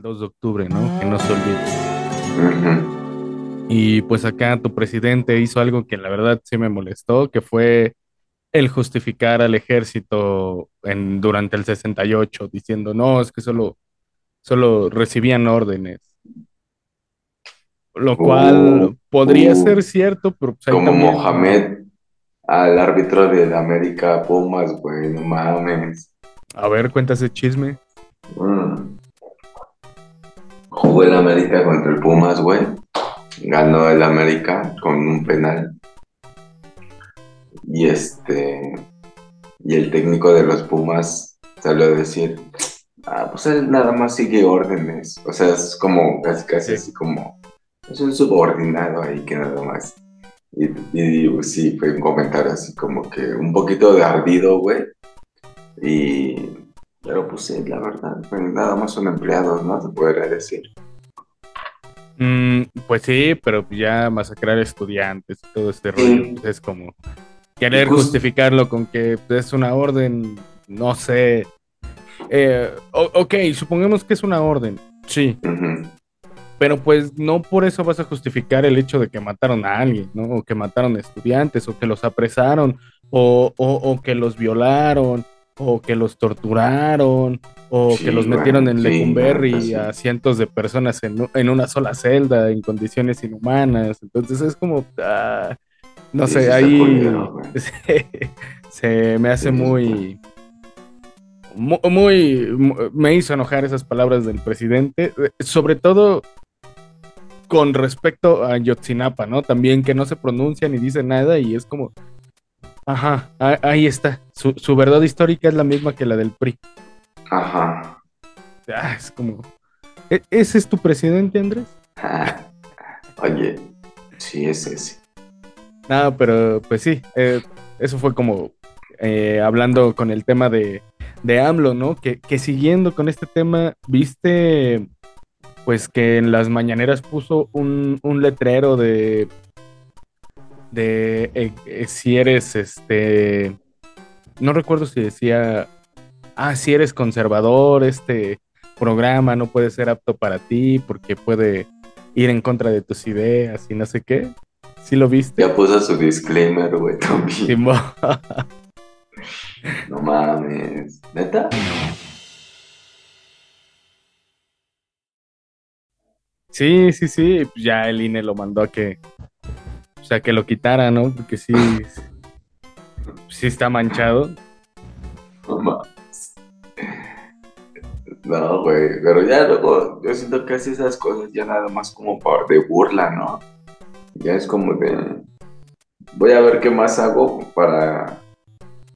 al 2 de octubre, ¿no? Que no se olvide. Y pues acá tu presidente hizo algo que la verdad sí me molestó, que fue el justificar al ejército en, durante el 68, diciendo, no, es que solo, solo recibían órdenes. Lo cual Uh, podría uh, ser cierto, pero pues como también, Mohamed al árbitro del América Pumas, güey, no mames. a ver, cuenta ese chisme. Mm. Jugó el América contra el Pumas, güey. Ganó el América con un penal. Y este. Y el técnico de los Pumas salió a decir. Ah, pues él nada más sigue órdenes. O sea, es como casi casi Sí. así como. Es un subordinado ahí que nada más. Y, y sí, fue un comentario así como que un poquito de ardido, güey. Y. Pero pues sí, la verdad, pues nada más son empleados, ¿no? Se podría decir. Mm, pues sí, pero ya masacrar estudiantes y todo este Sí. rollo pues, es como querer jus- justificarlo con que es una orden, no sé. Eh, ok, supongamos que es una orden, sí, pero pues no por eso vas a justificar el hecho de que mataron a alguien, ¿no? O que mataron estudiantes, o que los apresaron, o, o- o que los violaron, o que los torturaron, o Sí, que los metieron en Lecumberri sí. a cientos de personas en, en una sola celda, en condiciones inhumanas. Entonces es como, ah, no Sí, sé, ahí se, se me hace muy, mu- muy, mu- me hizo enojar esas palabras del presidente, eh, sobre todo con respecto a Yotzinapa, ¿no? También que no se pronuncia ni dice nada y es como, ajá, ahí está, su, su verdad histórica es la misma que la del PRI. Ajá. Ah, es como, ¿e- ¿ese es tu presidente, Andrés? Oye, sí es ese. No, pero pues sí, eh, eso fue como eh, hablando con el tema de, de AMLO, ¿no? Que, que siguiendo con este tema, viste pues que en las mañaneras puso un, un letrero de de eh, eh, si eres este no recuerdo si decía ah si eres conservador este programa no puede ser apto para ti porque puede ir en contra de tus ideas y no sé qué ¿Sí lo viste? Ya puso su disclaimer, güey, también. No mames. ¿Neta? Sí, sí, sí, pues ya el INE lo mandó a que, sea, que lo quitara, ¿no? Porque sí, sí está manchado. No güey, pero ya luego yo siento que hace esas cosas ya nada más como por de burla, ¿no? Ya es como de voy a ver qué más hago para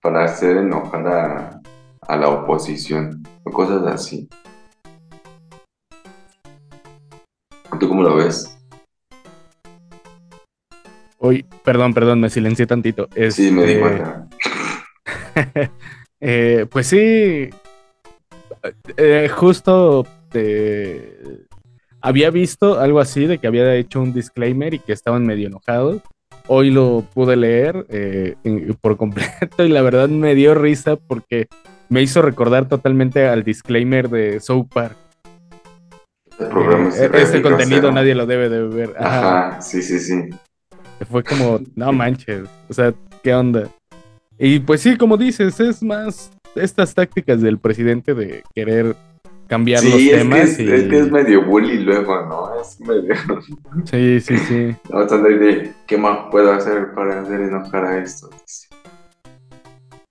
para hacer enojar a, a la oposición o cosas así. ¿Tú cómo lo ves? Uy, perdón, perdón, me silencié tantito. Sí, me di Este, cuenta. eh, pues sí, eh, justo eh, había visto algo así de que había hecho un disclaimer y que estaban medio enojados. Hoy lo pude leer eh, por completo y la verdad me dio risa porque me hizo recordar totalmente al disclaimer de South Park. El programa es re este contenido nadie lo debe de ver. Ajá. Ajá, sí, sí, sí. Fue como, no manches, o sea, ¿qué onda? Y pues sí, como dices, es más estas tácticas del presidente de querer cambiar los Sí, es que temas. es, y... es que es medio bully luego, ¿no? Es medio... Sí, sí, sí. No, de, ¿qué más puedo hacer para hacer enojar a esto?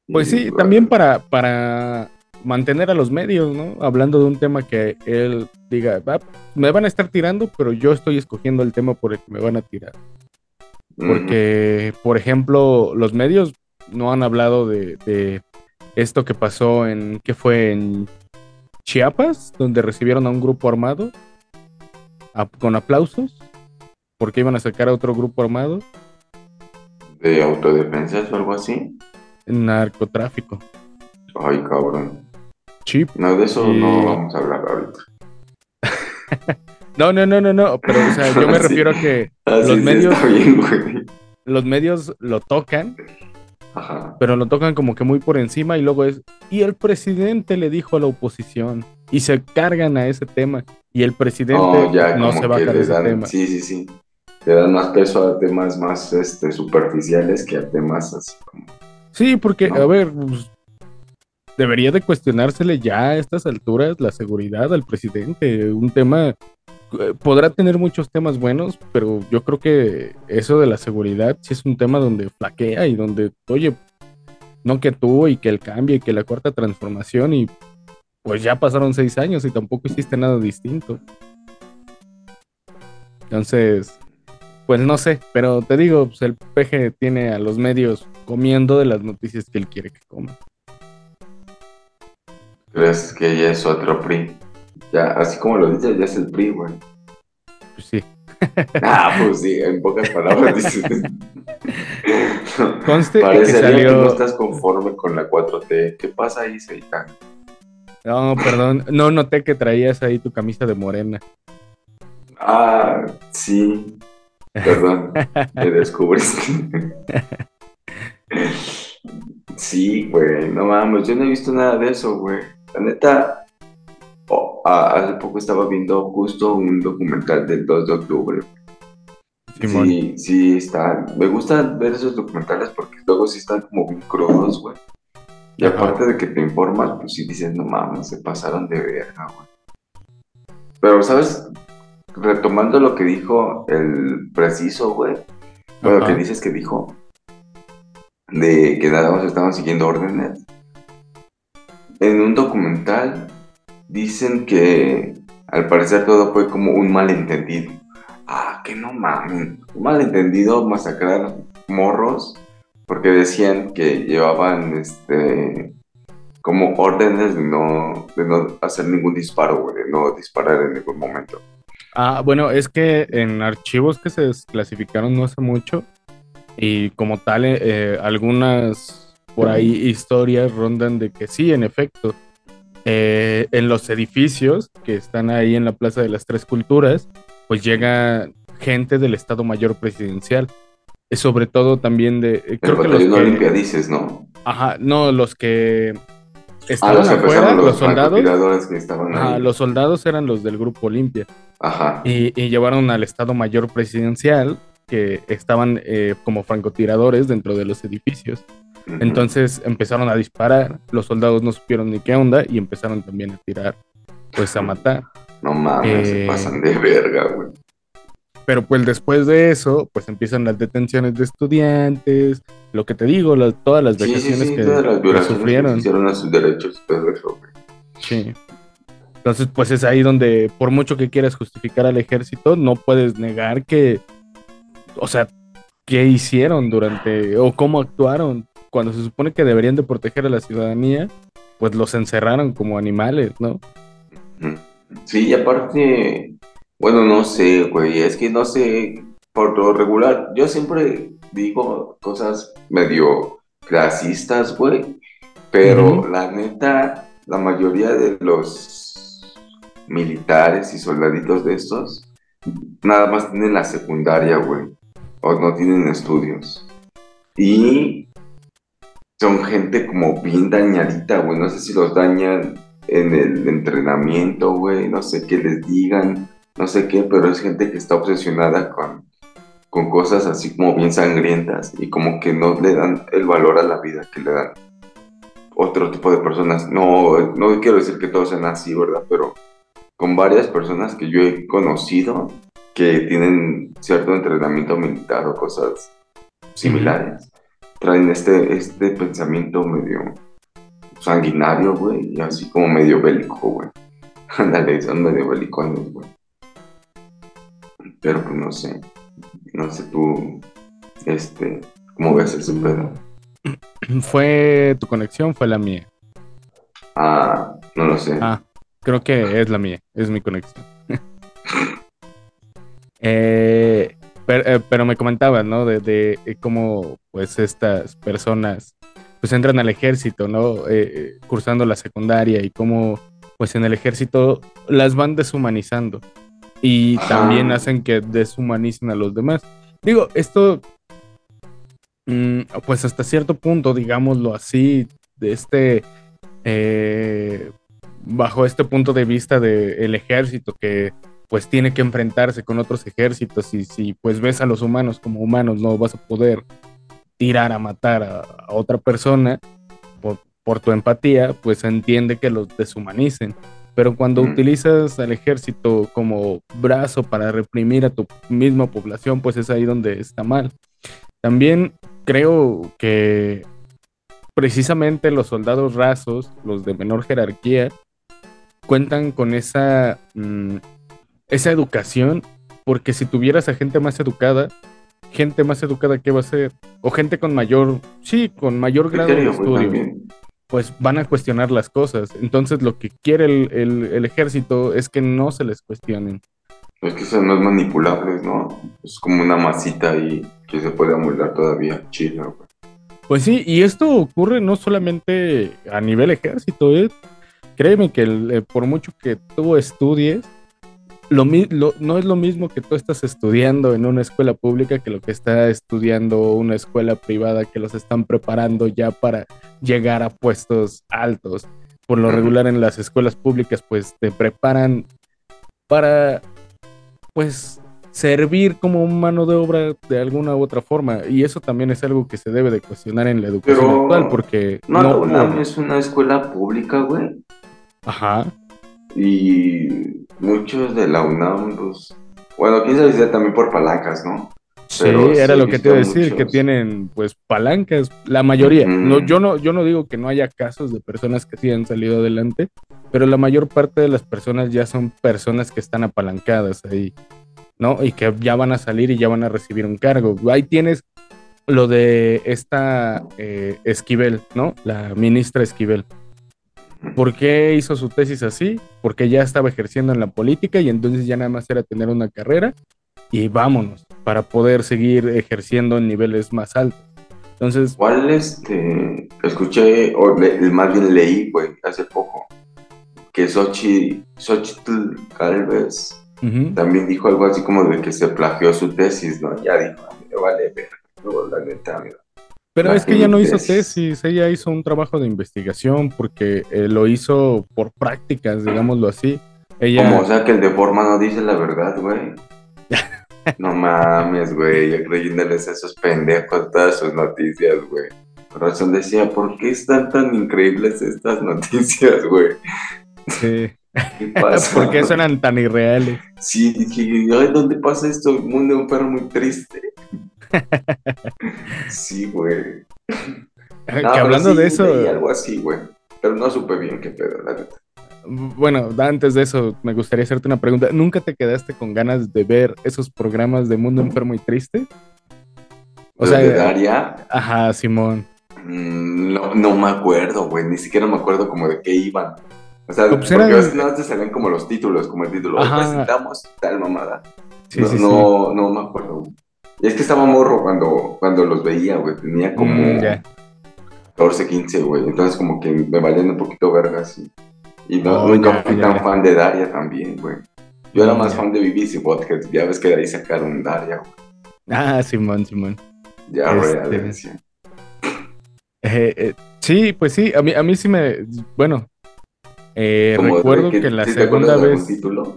Pues Y, sí, bueno, también para, para mantener a los medios, ¿no? Hablando de un tema que él diga, "Va, me van a estar tirando, pero yo estoy escogiendo el tema por el que me van a tirar. Porque, por ejemplo, los medios no han hablado de, de esto que pasó en, ¿qué fue? En Chiapas, donde recibieron a un grupo armado a- con aplausos, porque iban a sacar a otro grupo armado ¿De autodefensas o algo así? narcotráfico. Ay, cabrón. Chip. No, de eso Y- no vamos a hablar ahorita. No, no, no, no, no, pero o sea, yo me refiero a que Ah, Los medios- bien, los medios lo tocan, Ajá. pero lo tocan como que muy por encima y luego es, y el presidente le dijo a la oposición, y se cargan a ese tema. Y el presidente no, se baja de ese tema. Sí, sí, sí. Le dan más peso a temas más este, superficiales que a temas así como. Sí, porque, a ver, pues, debería de cuestionársele ya a estas alturas la seguridad al presidente. Un tema podrá tener muchos temas buenos, pero yo creo que eso de la seguridad sí es un tema donde flaquea y donde, oye, no que tú y que el cambio y que la cuarta transformación y pues ya pasaron seis años y tampoco hiciste nada distinto. Entonces, pues no sé, pero te digo, pues el peje tiene a los medios comiendo de las noticias que él quiere que coman. ¿Crees que ya es otro PRI? Ya, así como lo dices, ya es el PRI, güey. Pues sí. ah, pues sí, en pocas palabras dices. Conste que, salió... que no estás conforme con la 4T. ¿Qué pasa ahí, Seitán? No, perdón, no noté que traías ahí tu camisa de morena. Ah, sí. Perdón, me descubriste. sí, güey, no mames, yo no he visto nada de eso, güey. La neta, oh, hace poco estaba viendo justo un documental del 2 de octubre. Sí, sí, está. Me gusta ver esos documentales porque luego sí están como bien crudos, güey. Y aparte de que te informas, pues sí dices, no mames, se pasaron de verga, güey. Pero, ¿sabes? Retomando lo que dijo el preciso, güey. Bueno, lo que dices que dijo. De que nada más estaban siguiendo órdenes. En un documental dicen que al parecer todo fue como un malentendido. Ah, que no mames. Un malentendido masacrar morros porque decían que llevaban este como órdenes de no, de no hacer ningún disparo, de no disparar en ningún momento. Ah, bueno, es que en archivos que se desclasificaron no hace mucho y como tal eh, eh, algunas por ahí historias rondan de que sí, en efecto, eh, en los edificios que están ahí en la Plaza de las Tres Culturas, pues llega gente del Estado Mayor Presidencial sobre todo también de... Eh, creo que los que, dices, ¿no? Ajá, no, los que estaban los afuera, los, soldados... Que estaban ajá, los soldados eran los del Grupo Olimpia. Ajá. Y, llevaron al Estado Mayor Presidencial, que estaban eh, como francotiradores dentro de los edificios. Entonces empezaron a disparar, los soldados no supieron ni qué onda y empezaron también a tirar, pues a matar. No mames, se eh, pasan de verga, güey. Pero pues después de eso, pues empiezan las detenciones de estudiantes, lo que te digo, todas las vejaciones que, sufrieron. a sus derechos, Sí. Entonces, pues es ahí donde, por mucho que quieras justificar al ejército, no puedes negar que, o sea, qué hicieron durante, o cómo actuaron, cuando se supone que deberían de proteger a la ciudadanía, pues los encerraron como animales, ¿no? Sí, y aparte, bueno, no sé, güey, es que no sé, por lo regular, yo siempre digo cosas medio clasistas, güey, pero la neta, la mayoría de los militares y soldaditos de estos, nada más tienen la secundaria, güey, o no tienen estudios. Y son gente como bien dañadita, güey, no sé si los dañan en el entrenamiento, güey, no sé qué les digan no sé qué, pero es gente que está obsesionada con, con cosas así como bien sangrientas y como que no le dan el valor a la vida que le dan otro tipo de personas. No, no quiero decir que todos sean así, ¿verdad? Pero con varias personas que yo he conocido que tienen cierto entrenamiento militar o cosas similares, traen este, este pensamiento medio sanguinario, güey, y así como medio bélico, güey. Ándale, son medio belicones, güey. Pero pues no sé. No sé tú, este, ¿cómo ves ese pedo? ¿Fue tu conexión fue la mía? Ah, no lo sé. Ah, creo que es la mía, es mi conexión. Eh, eh, pero, me comentabas, ¿no? De, cómo, pues, estas personas, pues, entran al ejército, ¿no? Eh, cursando la secundaria y cómo, pues, en el ejército las van deshumanizando y también hacen que deshumanicen a los demás. Digo, esto, mm, pues hasta cierto punto, digámoslo así, de este, eh, bajo este punto de vista del ejército que pues tiene que enfrentarse con otros ejércitos y si pues ves a los humanos como humanos no vas a poder tirar a matar a, otra persona por, por, tu empatía, pues entiende que los deshumanicen. Pero cuando utilizas al ejército como brazo para reprimir a tu misma población, pues es ahí donde está mal. También creo que precisamente los soldados rasos, los de menor jerarquía, cuentan con esa, mm, esa educación, porque si tuvieras a gente más educada, gente más educada, ¿qué va a ser? O gente con mayor, sí, con mayor grado de estudio, pues van a cuestionar las cosas. Entonces lo que quiere el, ejército es que no se les cuestionen. Es que son más manipulables, ¿no? Es como una masita ahí que se puede amoldar todavía. Chido, Pues sí, y esto ocurre no solamente a nivel ejército, ¿eh? Créeme que eh, por mucho que tú estudies, lo, no es lo mismo que tú estás estudiando en una escuela pública que lo que está estudiando una escuela privada que los están preparando ya para llegar a puestos altos. Por lo regular en las escuelas públicas pues te preparan para pues servir como mano de obra de alguna u otra forma y eso también es algo que se debe de cuestionar en la educación actual porque no, no, es una escuela pública, güey. Ajá. Y muchos de la UNAM, pues, bueno, quién sabe también por palancas, ¿no? sí, era lo que te iba a decir, que tienen pues palancas, la mayoría. no, yo, no, yo no digo que no haya casos de personas que sí han salido adelante, pero la mayor parte de las personas ya son personas que están apalancadas ahí, ¿no? Y que ya van a salir y ya van a recibir un cargo. Ahí tienes lo de esta eh, Esquivel, ¿no? La ministra Esquivel. ¿Por qué hizo su tesis así? Porque ya estaba ejerciendo en la política y entonces ya nada más era tener una carrera y vámonos para poder seguir ejerciendo en niveles más altos. Entonces, ¿cuál este escuché o más bien leí, güey, hace poco que Xochitl, Xochitl Galvez también dijo algo así como de que se plagió su tesis, ¿no? Ya dijo, me vale ver, la neta, mira. Pero es que ella no hizo tesis, ella hizo un trabajo de investigación porque eh, lo hizo por prácticas, digámoslo así. Ella... Como, o sea, que el de forma no dice la verdad, güey. no mames, güey, yo creyéndoles a esos pendejos todas sus noticias, güey. Por razón decía, ¿por qué están tan increíbles estas noticias, güey? Sí. ¿Qué pasa? ¿Por qué suenan tan irreales? Sí, dije, ¿dónde pasa esto? Un mundo un perro muy triste sí, güey. que hablando de eso. Algo así, güey. Pero no supe bien qué pedo, la neta. Bueno, antes de eso, me gustaría hacerte una pregunta. ¿Nunca te quedaste con ganas de ver esos programas de Mundo Enfermo y Triste? O sea, de Daria. Ajá, Simón. Mm, no, no me acuerdo, güey. Ni siquiera me acuerdo como de qué iban. O sea, pues porque a veces no te salen como los títulos, como el título. Presentamos tal mamada. Sí, no, sí, no, no me acuerdo. Y es que estaba morro cuando, cuando los veía, güey. Tenía como 14, mm, 15, güey. Entonces como que me valían un poquito vergas. Y, y no, oh, nunca fui tan fan de Daria también, güey. Yo era más fan de BBC Podcast. Ya ves que de ahí sacaron Daria, güey. Ah, Simón, Simón. Ya, güey, este... eh, eh, sí, pues sí, a mí, a mí sí me. Bueno, eh, recuerdo que, la segunda vez. título?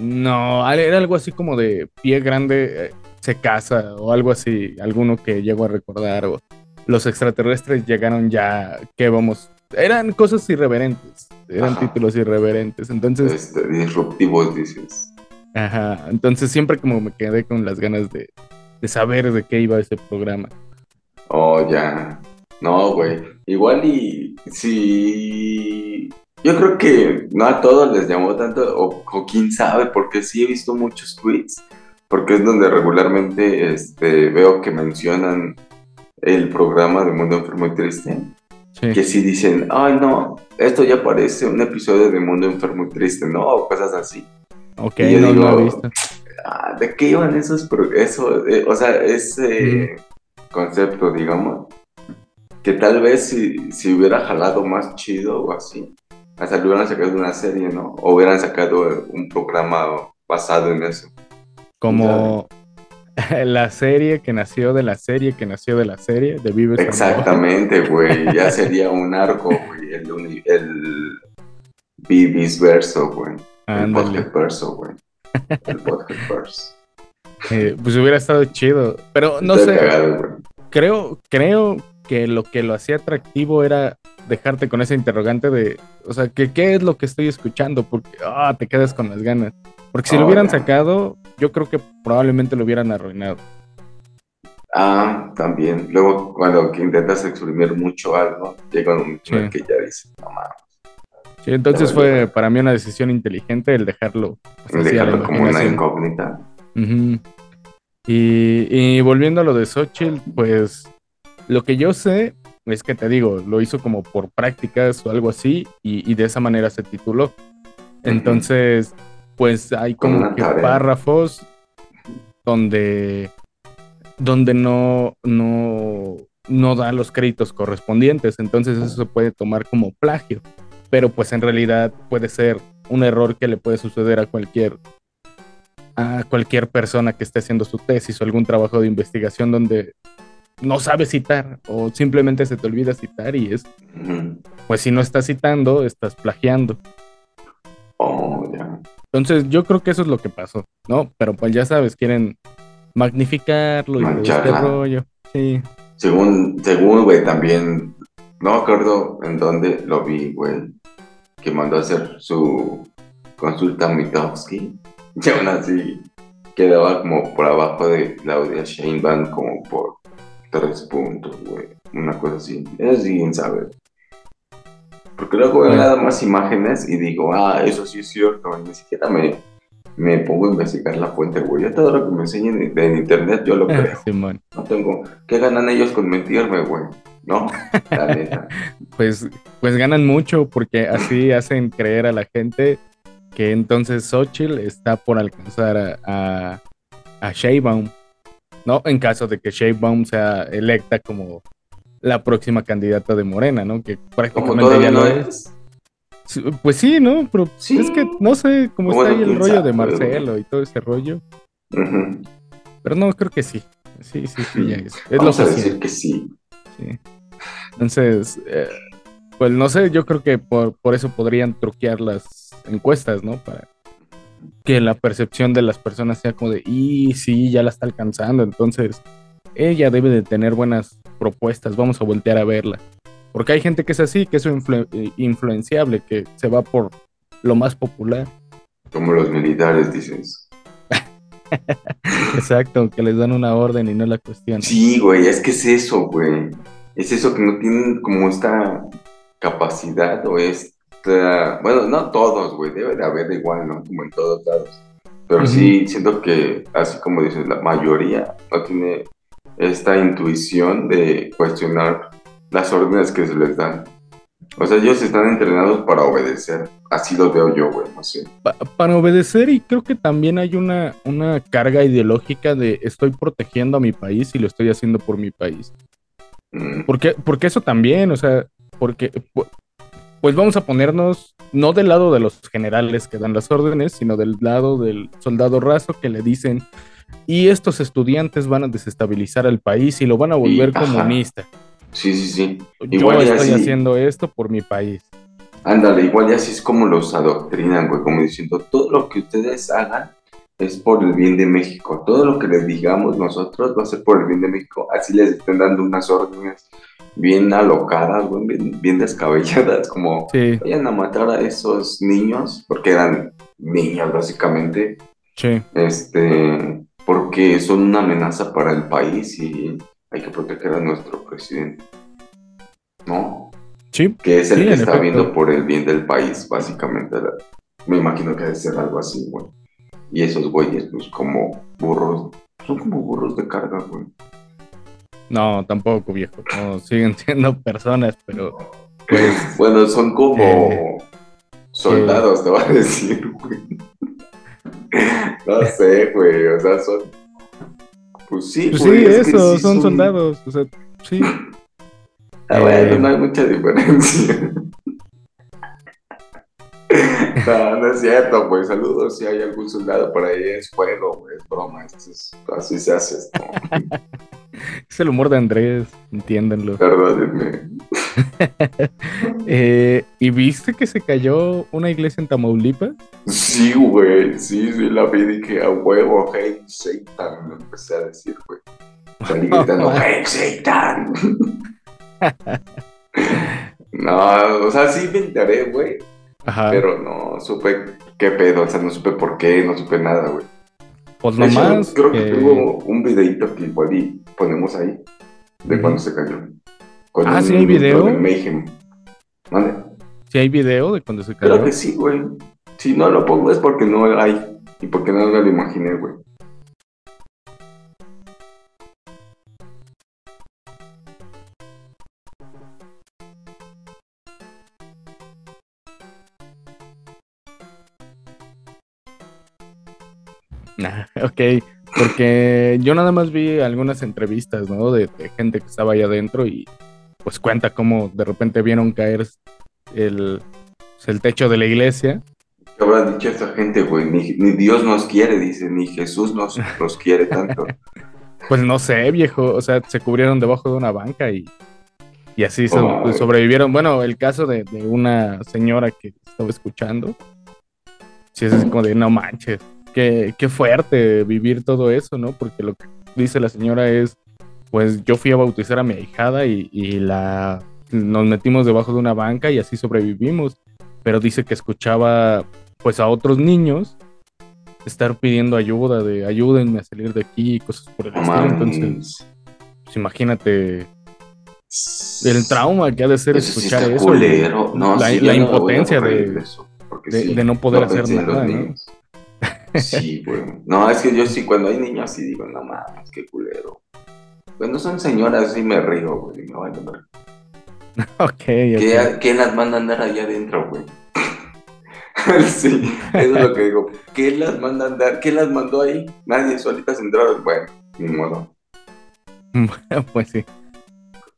No, era algo así como de pie grande. Se casa o algo así, alguno que llego a recordar, o los extraterrestres llegaron ya, que vamos, eran cosas irreverentes, eran títulos irreverentes, entonces... Este, disruptivos, dices. Ajá, entonces siempre como me quedé con las ganas de, de saber de qué iba ese programa. Oh, ya. No, güey. Igual y si... Yo creo que no a todos les llamó tanto, o, o quién sabe, porque sí he visto muchos tweets porque es donde regularmente este, veo que mencionan el programa de Mundo Enfermo y Triste. Que sí dicen, ay no, esto ya parece un episodio de Mundo Enfermo y Triste, ¿no? O cosas así. Ok, no lo he visto. Ah, ¿De qué iban esos? Eso, eh, o sea, ese concepto, digamos, que tal vez si, si hubiera jalado más chido o así, hasta le hubieran sacado una serie, ¿no? O hubieran sacado un programa basado en eso. Como la serie que nació de la serie que nació de la serie de Vives. Exactamente, güey. Ya sería un arco, güey. El, Bibis verso, güey. El podcast verso, güey. El podcast verso. Eh, pues hubiera estado chido. Pero no sé, cagado, creo, creo que lo que lo hacía atractivo era dejarte con ese interrogante de, o sea, que qué es lo que estoy escuchando, porque ah, te quedas con las ganas. Porque si lo hubieran sacado, yo creo que probablemente lo hubieran arruinado. Ah, también. Luego, cuando intentas exprimir mucho algo, llega un momento Sí. que ya dices, no mames, Sí, entonces fue para mí una decisión inteligente el dejarlo dejarlo como una incógnita. Y, y volviendo a lo de Xochitl, pues lo que yo sé es que te digo, lo hizo como por prácticas o algo así y, y de esa manera se tituló. Entonces, pues hay Como que párrafos donde, donde no, no, no da los créditos correspondientes. Entonces eso se puede tomar como plagio. Pero pues en realidad puede ser un error que le puede suceder a cualquier a cualquier persona que esté haciendo su tesis o algún trabajo de investigación donde no sabe citar o simplemente se te olvida citar y es, pues si no estás citando, estás plagiando. Oh, ya. Entonces yo creo que eso es lo que pasó, ¿no? Pero pues ya sabes, quieren magnificarlo y todo este rollo. Sí. Según, según, güey, también, no me acuerdo en dónde lo vi, güey, que mandó a hacer su consulta a Mitofsky, y aún así quedaba como por abajo de Claudia Sheinbaum como por tres puntos, güey, una cosa así, es bien saber. Porque luego veo nada más imágenes y digo, ah, eso sí es cierto, ni siquiera me, me pongo a investigar la fuente, güey, ya todo lo que me enseñan en, en internet yo lo creo. Simón. No tengo. ¿Qué ganan ellos con mentirme, güey? ¿No? La neta. Pues, pues ganan mucho porque así hacen creer a la gente que entonces Xochitl está por alcanzar a, a, a Sheinbaum, ¿no? En caso de que Sheinbaum sea electa como la próxima candidata de Morena, ¿no? Que prácticamente ya no es. Pues sí, ¿no? Pero Sí. es que no sé cómo Bueno, está ahí el rollo sabe, de. Marcelo y todo ese rollo. Pero no, creo que sí. Sí, sí, sí, ya es. Es Vamos lo a decir que sí. Sí. Entonces, eh, pues no sé, yo creo que por, por eso podrían truquear las encuestas, ¿no? Para que la percepción de las personas sea como de, y sí, ya la está alcanzando, entonces ella debe de tener buenas propuestas, vamos a voltear a verla. Porque hay gente que es así, que es influ- eh, influenciable, que se va por lo más popular. Como los militares, dices. Exacto, que les dan una orden y no la cuestionan. Sí, güey, es que es eso, güey. Es eso que no tienen como esta capacidad o esta. Bueno, no todos, güey, debe de haber igual, ¿no? Como en todos lados. Pero sí, siento que, así como dices, la mayoría no tiene esta intuición de cuestionar las órdenes que se les dan. O sea, ellos están entrenados para obedecer. Así lo veo yo, güey, no sé. Pa- para obedecer y creo que también hay una, una carga ideológica de estoy protegiendo a mi país y lo estoy haciendo por mi país. Mm, Porque, porque eso también, o sea, porque pues vamos a ponernos no del lado de los generales que dan las órdenes, sino del lado del soldado raso que le dicen y estos estudiantes van a desestabilizar al país y lo van a volver ajá. comunista. Sí, sí, sí. Yo Igual y estoy haciendo esto por mi país. Ándale, igual ya así es como los adoctrinan, güey, como diciendo, todo lo que ustedes hagan es por el bien de México, todo lo que les digamos nosotros va a ser por el bien de México, así les estén dando unas órdenes bien alocadas, bien, bien descabelladas, como Sí, vayan a matar a esos niños, porque eran niños básicamente, sí. este, porque son una amenaza para el país y hay que proteger a nuestro presidente, ¿no? Sí, que es el Sí, que está efecto. viendo por el bien del país, básicamente. Me imagino que debe ser algo así, güey. Y esos güeyes, pues como burros, son como burros de carga, güey. No, tampoco viejo. No, siguen siendo personas, pero pues Bueno, son como Eh, soldados, te voy a decir, güey. No sé, güey, o sea, son... Pues sí, Pues güey, sí, es eso, sí son soldados. O sea, sí. Ah, bueno, Eh. no hay mucha diferencia. No, no es cierto, pues saludos si hay algún soldado por ahí, es juego, güey, es broma, es- así se hace esto. Es el humor de Andrés, entiéndanlo. Perdónenme. Eh, ¿Y viste que se cayó una iglesia en Tamaulipas? Sí, güey, sí, sí, la vi y dije a huevo, hey, Satan, me empecé a decir, güey. Salí gritando, hey, Satan. no, o sea, sí me enteré, güey. Ajá. Pero no supe qué pedo, o sea, no supe por qué, no supe nada, güey. Pues De hecho, nomás. creo que que- tengo un videito que igual y ponemos ahí de cuando se cayó. Con Ah, un- ¿sí hay video? con el Mayhem. ¿Vale? ¿Sí hay video de cuando se Creo cayó? que sí, güey. Si no lo pongo es porque no hay y porque no me lo imaginé, güey. Ah, ok, porque yo nada más vi algunas entrevistas, ¿no? De, de gente que estaba ahí adentro y pues cuenta cómo de repente vieron caer el, pues, el techo de la iglesia. ¿Qué habrá dicho esa gente, güey? Ni, ni Dios nos quiere, dice, ni Jesús nos, nos quiere tanto. Pues no sé, viejo, o sea, se cubrieron debajo de una banca y, y así Oh, pues, sobrevivieron. Bueno, el caso de, de una señora que estaba escuchando, sí es como de, no manches, qué, qué fuerte vivir todo eso, ¿no? Porque lo que dice la señora es, pues yo fui a bautizar a mi ahijada y, y la nos metimos debajo de una banca y así sobrevivimos. Pero dice que escuchaba pues a otros niños estar pidiendo ayuda, de ayúdenme a salir de aquí y cosas por el estilo. Entonces, pues imagínate el trauma que ha de ser Eso escuchar eso. No, la, sí, impotencia de, eso, de- sí, de no poder hacer nada, ¿no? Sí, güey. No, es que yo sí, cuando hay niños sí digo, no mames, qué culero. Cuando son señoras sí me río, güey. Me vale ver. Ok, ok. ¿Qué, ¿Quién las manda a andar allá adentro, güey? sí, eso es lo que digo. ¿Qué las manda a andar? ¿Qué las mandó ahí? Nadie, solitas entraron. Bueno, ni modo. pues sí.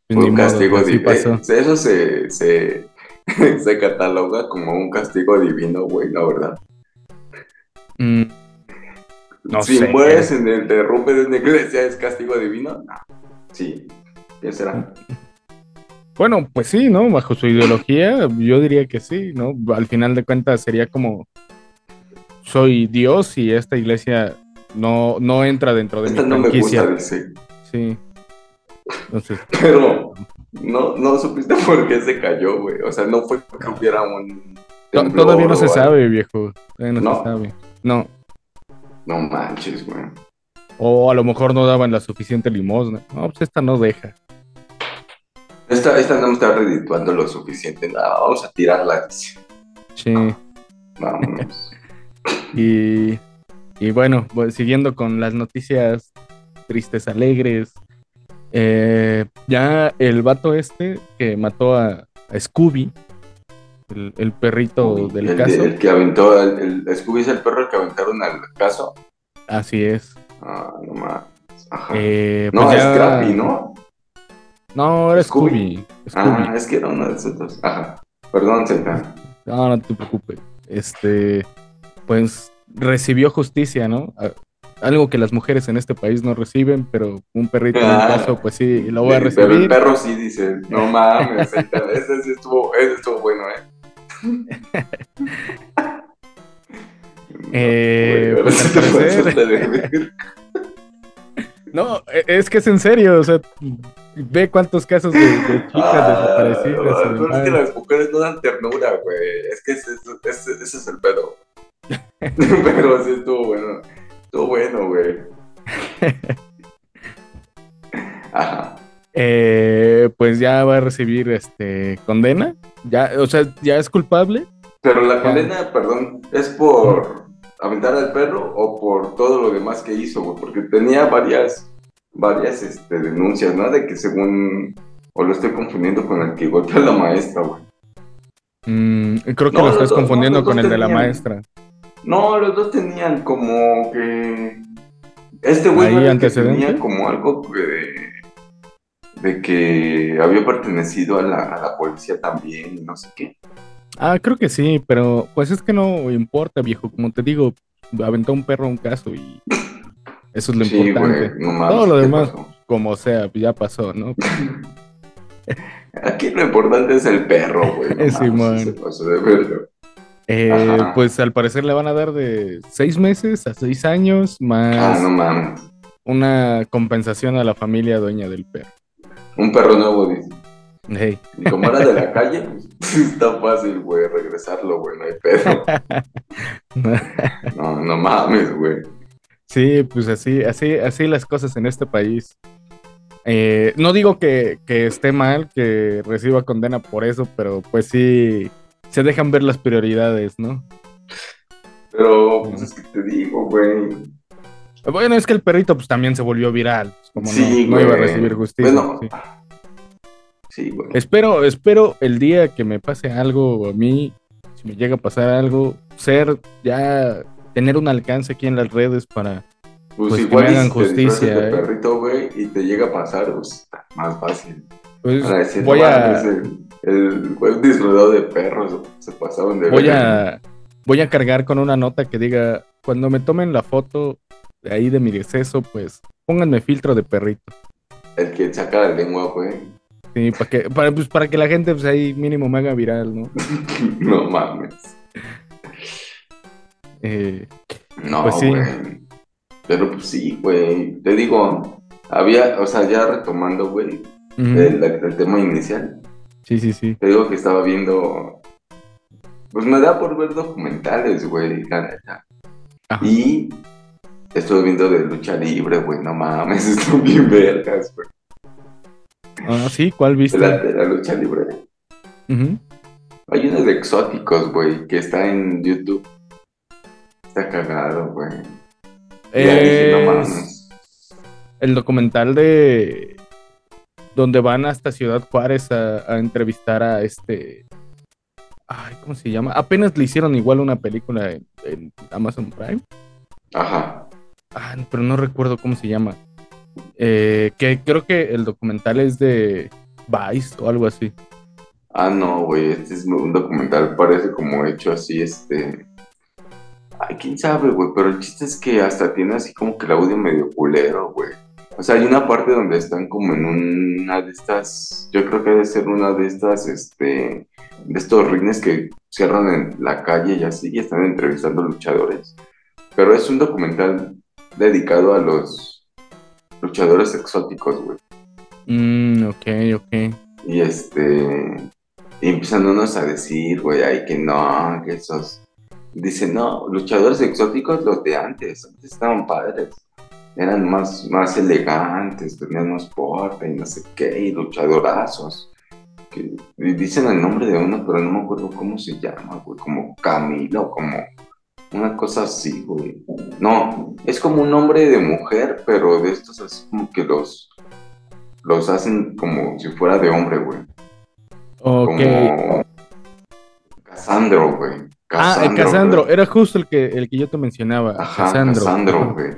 Pues un castigo divino. pasó. Eso se, se, se cataloga como un castigo divino, güey, ¿no? ¿Verdad? Mm, No si sé. mueres en el derrumbe de una iglesia, ¿es castigo divino? No. Sí. ¿Qué será? Bueno, pues sí, ¿no? Bajo su ideología, yo diría que sí, ¿no? Al final de cuentas sería como soy Dios y esta iglesia no, no entra dentro de Esta mi no me gusta, dice. Sí. Entonces, Pero no, no supiste por qué se cayó, güey. O sea, no fue porque hubiera un. temblor todavía no se sabe, viejo. Todavía no, No. se sabe. No. No manches, güey. O a lo mejor no daban la suficiente limosna. No, pues esta no deja. Esta, esta no me está redituando lo suficiente. Nada, vamos a tirarla. Sí. Vámonos. Y, y bueno, pues, siguiendo con las noticias tristes, alegres. eh, ya el vato este que mató a, a Scooby, el, el perrito Uy, del el, caso, el que aventó, el, el Scooby es el perro el que aventaron al caso. así es. Ah, no mames. Ajá. Eh, no, pues es ya- Scrappy, ¿no? No, era Scooby. Scooby. Scooby. Ah, es que era uno de esos dos. Ajá. Perdón, Zeta. No, no te preocupes. Este, pues recibió justicia, ¿no? A- Algo que las mujeres en este país no reciben, pero un perrito en un Ah. caso, pues sí, lo voy a Pero el recibir. perro sí dice, no mames, ese sí estuvo, ese estuvo bueno, ¿eh? Eh, pues, al parecer-. No, e- es que es en serio, o sea, ve cuántos casos de, de chicas Ah, desaparecidas. pero es que las mujeres no dan ternura, güey. Es que ese, ese- ese- ese es el pedo. Pero sí estuvo bueno. Estuvo bueno, güey. Ajá. Eh, pues ya va a recibir este condena. Ya, o sea, ya es culpable. Pero la condena, perdón, ¿es por aventar al perro o por todo lo demás que hizo, güey? Porque tenía varias, varias este, denuncias, ¿no? De que según, o lo estoy confundiendo con el que golpeó a la maestra, güey. Mm, creo que No, lo estás dos- confundiendo no, con el de la maestra. No, los dos tenían como que... Este güey ¿Hay no era el que tenía como algo de, de que había pertenecido a la, a la policía también y no sé qué. Ah, creo que sí, pero pues es que no importa, viejo. Como te digo, aventó un perro a un caso y eso es lo sí, importante. güey, no mames, Todo lo ¿qué demás, pasó? como sea, ya pasó, ¿no? Aquí lo importante es el perro, güey. No de verga. Eh, pues al parecer le van a dar de seis meses a seis años Ah, más no mames. una compensación a la familia dueña del perro. Un perro nuevo, dice. Hey. Y como era de la calle, pues, está fácil, güey, regresarlo, güey, no hay pedo. No, no mames, güey. Sí, pues así, así, así las cosas en este país. Eh, no digo que, que esté mal que reciba condena por eso, pero pues sí se dejan ver las prioridades, ¿no? Pero, pues es que te digo, güey. Bueno, es que el perrito pues también se volvió viral, pues, como Sí, no, no iba a recibir justicia. Bueno, sí. sí, güey. Espero, espero el día que me pase algo a mí, si me llega a pasar algo, ser ya tener un alcance aquí en las redes para Pues, pues, que me hagan te justicia, de ¿eh? perrito, güey, y te llega a pasar, pues más fácil. pues, Para decir, voy "No a el, el de perros se pasaron de voy verga". a voy a cargar con una nota que diga cuando me tomen la foto de ahí de mi deceso, pues pónganme filtro de perrito. El que saca la lengua, güey. Sí, para que para, pues, para que la gente pues ahí mínimo me haga viral, ¿no? no mames. Eh, No, Pues sí. güey. Pero pues sí, güey. Te digo, había, o sea, ya retomando, güey, el, el tema inicial. Sí, sí, sí. Te digo que estaba viendo. Pues me da por ver documentales, güey, la neta. Ajá. Y estuve viendo de lucha libre, güey, no mames, están bien vergas, güey. Ah, sí, ¿cuál viste? la, de la lucha libre. Ujú. Hay unos de exóticos, güey, que está en YouTube. Está cagado, güey. Dije, no mames. el documental de donde van hasta Ciudad Juárez a, a entrevistar a este. Ay, ¿cómo se llama? Apenas le hicieron igual una película en, en Amazon Prime. Ajá. Ah, pero no recuerdo cómo se llama. Eh, que creo que el documental es de Vice o algo así. Ah, no, güey, este es un documental, parece como hecho así, este... Ay, quién sabe, güey, pero el chiste es que hasta tiene así como que el audio medio culero, güey. O sea, hay una parte donde están como en una de estas, yo creo que debe ser una de estas, este, de estos rines que cierran en la calle y así, y están entrevistando luchadores. Pero es un documental dedicado a los luchadores exóticos, güey. Mm, ok, ok. Y este. Y empiezan unos a decir, güey, ay, que no, que esos. Dicen, no, luchadores exóticos los de antes, antes estaban padres. Eran más, más elegantes, tenían más porte y no sé qué, y luchadorazos. Que, y dicen el nombre de uno, pero no me acuerdo cómo se llama, güey, como Camilo, como una cosa así, güey. No, es como un nombre de mujer, pero de estos así como que los, los hacen como si fuera de hombre, güey. Ok. Como Casandro, güey. Ah, el Casandro, era justo el que, el que yo te mencionaba. Ajá, Casandro. Casandro, güey.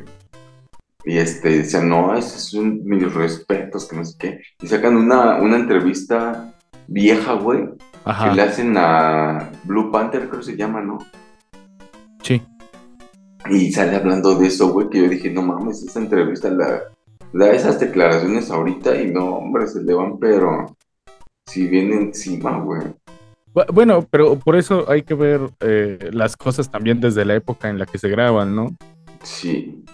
Y este, decían, no, esos son mis respetos, que no sé qué. Y sacan una, una entrevista vieja, güey, que Ajá. le hacen a Blue Panther, creo que se llama, ¿no? Sí. Y sale hablando de eso, güey, que yo dije, no mames, esa entrevista la da esas declaraciones ahorita y no, hombre, se le van, pero si viene encima, güey. Bu- Bueno, pero por eso hay que ver eh, las cosas también desde la época en la que se graban, ¿no? Sí.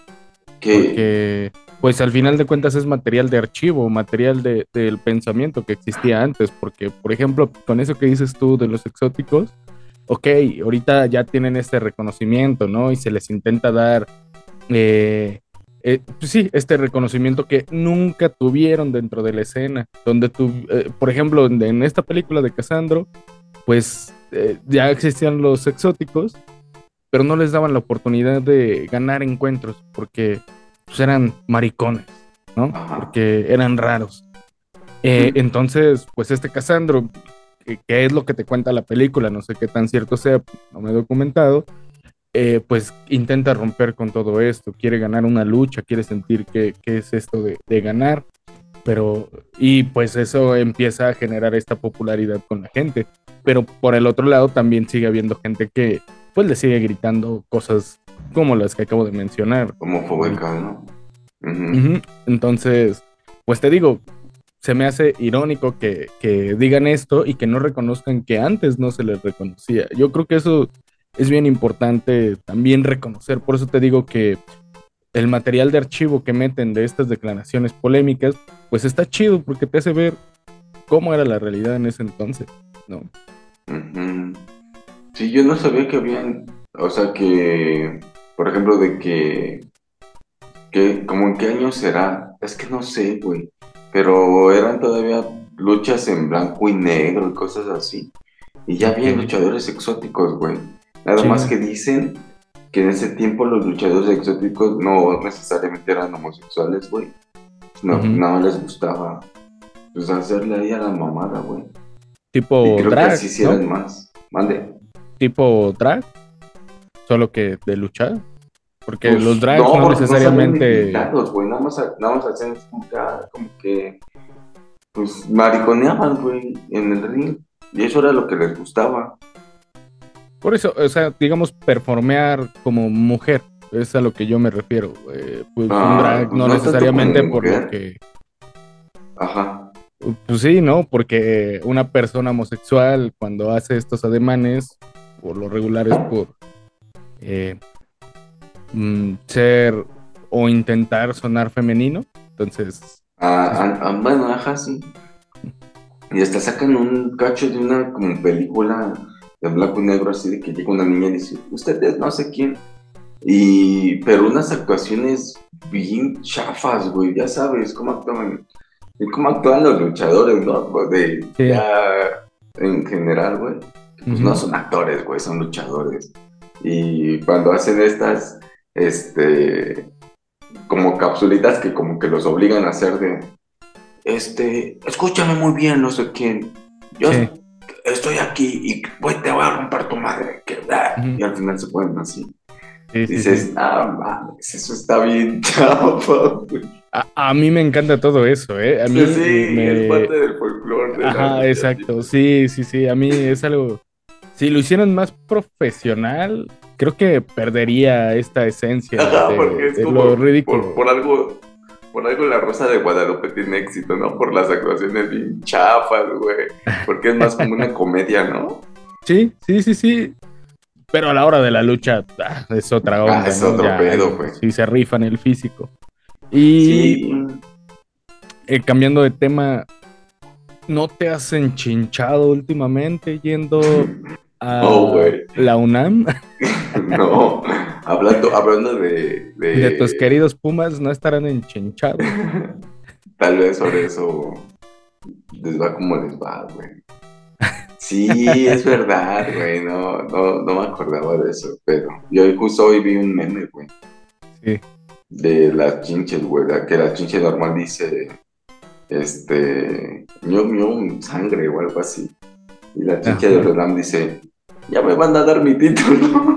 Que, Porque, pues al final de cuentas es material de archivo, material de- del pensamiento que existía antes. Porque, por ejemplo, con eso que dices tú de los exóticos, ok, ahorita ya tienen este reconocimiento, ¿no? Y se les intenta dar, eh, eh, pues sí, este reconocimiento que nunca tuvieron dentro de la escena. Donde tú, eh, por ejemplo, en, esta película de Casandro, pues ya existían los exóticos, pero no les daban la oportunidad de ganar encuentros porque pues, eran maricones, ¿no? Porque eran raros. Entonces, pues este Casandro, que, que es lo que te cuenta la película, no sé qué tan cierto sea, no me he documentado, eh, pues intenta romper con todo esto, quiere ganar una lucha, quiere sentir que, que es esto de, de ganar, pero, y pues eso empieza a generar esta popularidad con la gente, pero por el otro lado también sigue habiendo gente que pues le sigue gritando cosas como las que acabo de mencionar. homofóbica, ¿no? Ujú. Ujú. Entonces, pues te digo, se me hace irónico que, que, digan esto y que no reconozcan que antes no se les reconocía. Yo creo que eso es bien importante también reconocer. Por eso te digo que el material de archivo que meten de estas declaraciones polémicas, pues está chido porque te hace ver cómo era la realidad en ese entonces, ¿no? Sí, yo no sabía que habían, o sea, que, por ejemplo, de que, que, como en qué año será, es que no sé, güey, pero eran todavía luchas en blanco y negro y cosas así. Y ya había luchadores exóticos, güey. Nada más que dicen que en ese tiempo los luchadores exóticos no necesariamente eran homosexuales, güey. No, no les gustaba pues hacerle ahí a la mamada, güey. Tipo y creo drag. Que así hicieron más. Mande. Tipo Solo que de luchar. Porque pues, los drags no, necesariamente. No güey. Nada más, nada más hacían como que. Pues mariconeaban, güey, en el ring. Y eso era lo que les gustaba. Por eso, o sea, digamos, performear como mujer. Es a lo que yo me refiero. pues un ah, drag pues no, necesariamente por lo que. Ajá. Pues sí, ¿no? Porque una persona homosexual cuando hace estos ademanes, por lo regular es por eh, mm, ser o intentar sonar femenino. Entonces. Ah, ah, bueno, ajá, sí. Y hasta sacan un cacho de una como película de blanco y negro, así de que llega una niña y dice, usted es no sé quién. Y, pero unas actuaciones bien chafas, güey, ya sabes cómo actúan cómo actúan los luchadores, ¿no? Pues de, ya en general, güey. Pues no son actores, güey, son luchadores. Y cuando hacen estas, este, como capsulitas que como que los obligan a hacer de, este, escúchame muy bien, no sé quién. Yo estoy aquí y pues, te voy a romper tu madre. Que, Y al final se ponen así. Dices, ah, mames, eso está bien chavo. A, mí me encanta todo eso, ¿eh? A mí sí, es parte del folclore. Ajá, exacto. Sí, sí, sí. A mí es algo. Si lo hicieran más profesional, creo que perdería esta esencia Ajá, porque es como lo ridículo. Por, algo, por algo la Rosa de Guadalupe tiene éxito, ¿no? Por las actuaciones bien chafas, güey. Porque es más como una comedia, ¿no? Sí, sí, sí, sí. Pero a la hora de la lucha ah, es otra onda. Ah, es otro pedo, güey. Sí, se rifan el físico. Y eh, cambiando de tema, ¿no te has enchinchado últimamente yendo a la UNAM? No, hablando, hablando de, de, tus queridos Pumas, ¿no estarán enchinchados? Tal vez por eso les va como les va, güey. Sí, es verdad, güey, no, no, no me acordaba de eso, pero yo justo hoy vi un meme, güey. Sí de las chinches, güey, que la chinche normal dice, este, ñom ñom, sangre o algo así. Y la chinche de Roland dice, ya me van a dar mi título.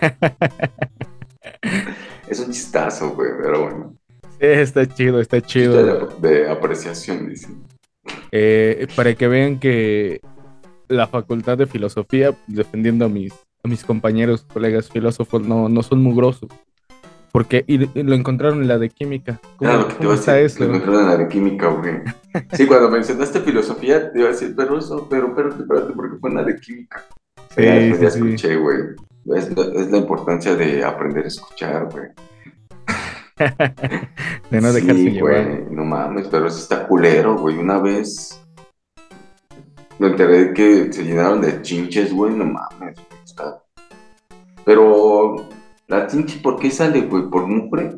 es un chistazo, güey, pero bueno. está chido, está chido. De, apreciación, dice. Eh, para que vean que la facultad de filosofía, defendiendo a mis, a mis compañeros, colegas filósofos, no, no son mugrosos. Porque y, lo encontraron en la de química. ¿Cómo, claro, iba a decir, lo encontraron en la de química, güey. Sí, cuando mencionaste filosofía, te iba a decir, pero eso, pero espérate, espérate, porque fue en la de química. Sí, ya, ya escuché, güey. Es, es, la importancia de aprender a escuchar, güey. de no dejarse sí, llevar. Güey, no mames, pero eso está culero, güey. Una vez me enteré de que se llenaron de chinches, güey, no mames. Está... Pero ¿La chinche por qué sale, güey? ¿Por mugre?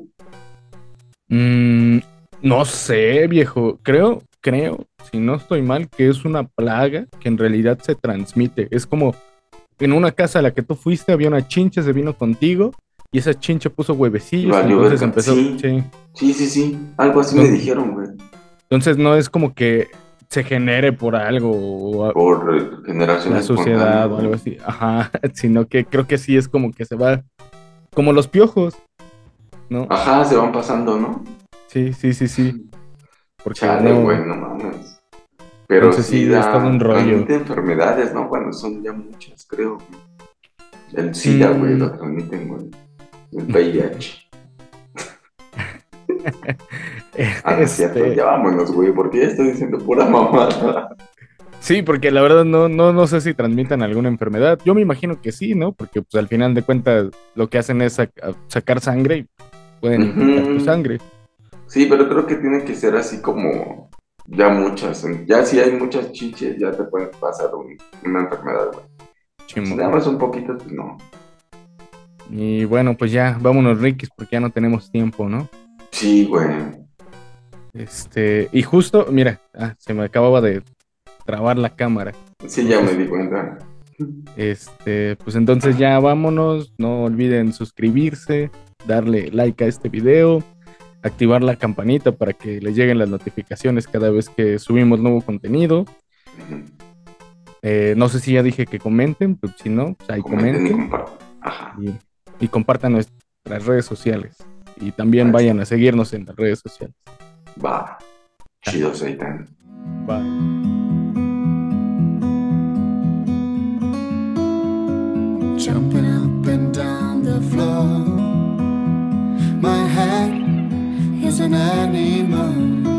Mm, no sé, viejo. Creo, creo, si no estoy mal, que es una plaga que en realidad se transmite. Es como en una casa a la que tú fuiste había una chinche, se vino contigo y esa chinche puso huevecillos. y entonces empezó. Sí. sí, sí, sí. Algo así me dijeron, güey. Entonces no es como que se genere por algo. por generación. La sociedad o algo así. Ajá. Sino que creo que sí es como que se va como los piojos, ¿no? Ajá, se van pasando, ¿no? Sí, sí, sí, sí. Porque Chale, no... güey, no mames. Pero sí, da, es todo un rollo. enfermedades, ¿no? Bueno, son ya muchas, creo. El SIDA, güey, lo transmiten, güey. El VIH. Ah, es cierto, Este, ya vámonos, güey, porque ya estoy diciendo pura mamada. Sí, porque la verdad no, no, no sé si transmitan alguna enfermedad. Yo me imagino que sí, ¿no? Porque pues al final de cuentas lo que hacen es sac- sacar sangre y pueden infectar tu sangre. Sí, pero creo que tiene que ser así como ya muchas. Ya si hay muchas chiches, ya te pueden pasar un- una enfermedad, güey. Si nada más un poquito, pues no. Y bueno, pues ya, vámonos, Rikis, porque ya no tenemos tiempo, ¿no? Sí, güey. Este, y justo, mira, ah, se me acababa de trabar la cámara. Sí, ya me di cuenta. Este, pues entonces ya vámonos, no olviden suscribirse, darle like a este video, activar la campanita para que les lleguen las notificaciones cada vez que subimos nuevo contenido. Eh, no sé si ya dije que comenten, pues si no, pues ahí Comenten y comenten compartan. Ajá. y, y compartan nuestras redes sociales. Y también vayan a seguirnos en las redes sociales. Va. Chido, Seitan. Bye. jumping up and down the floor. My head an animal.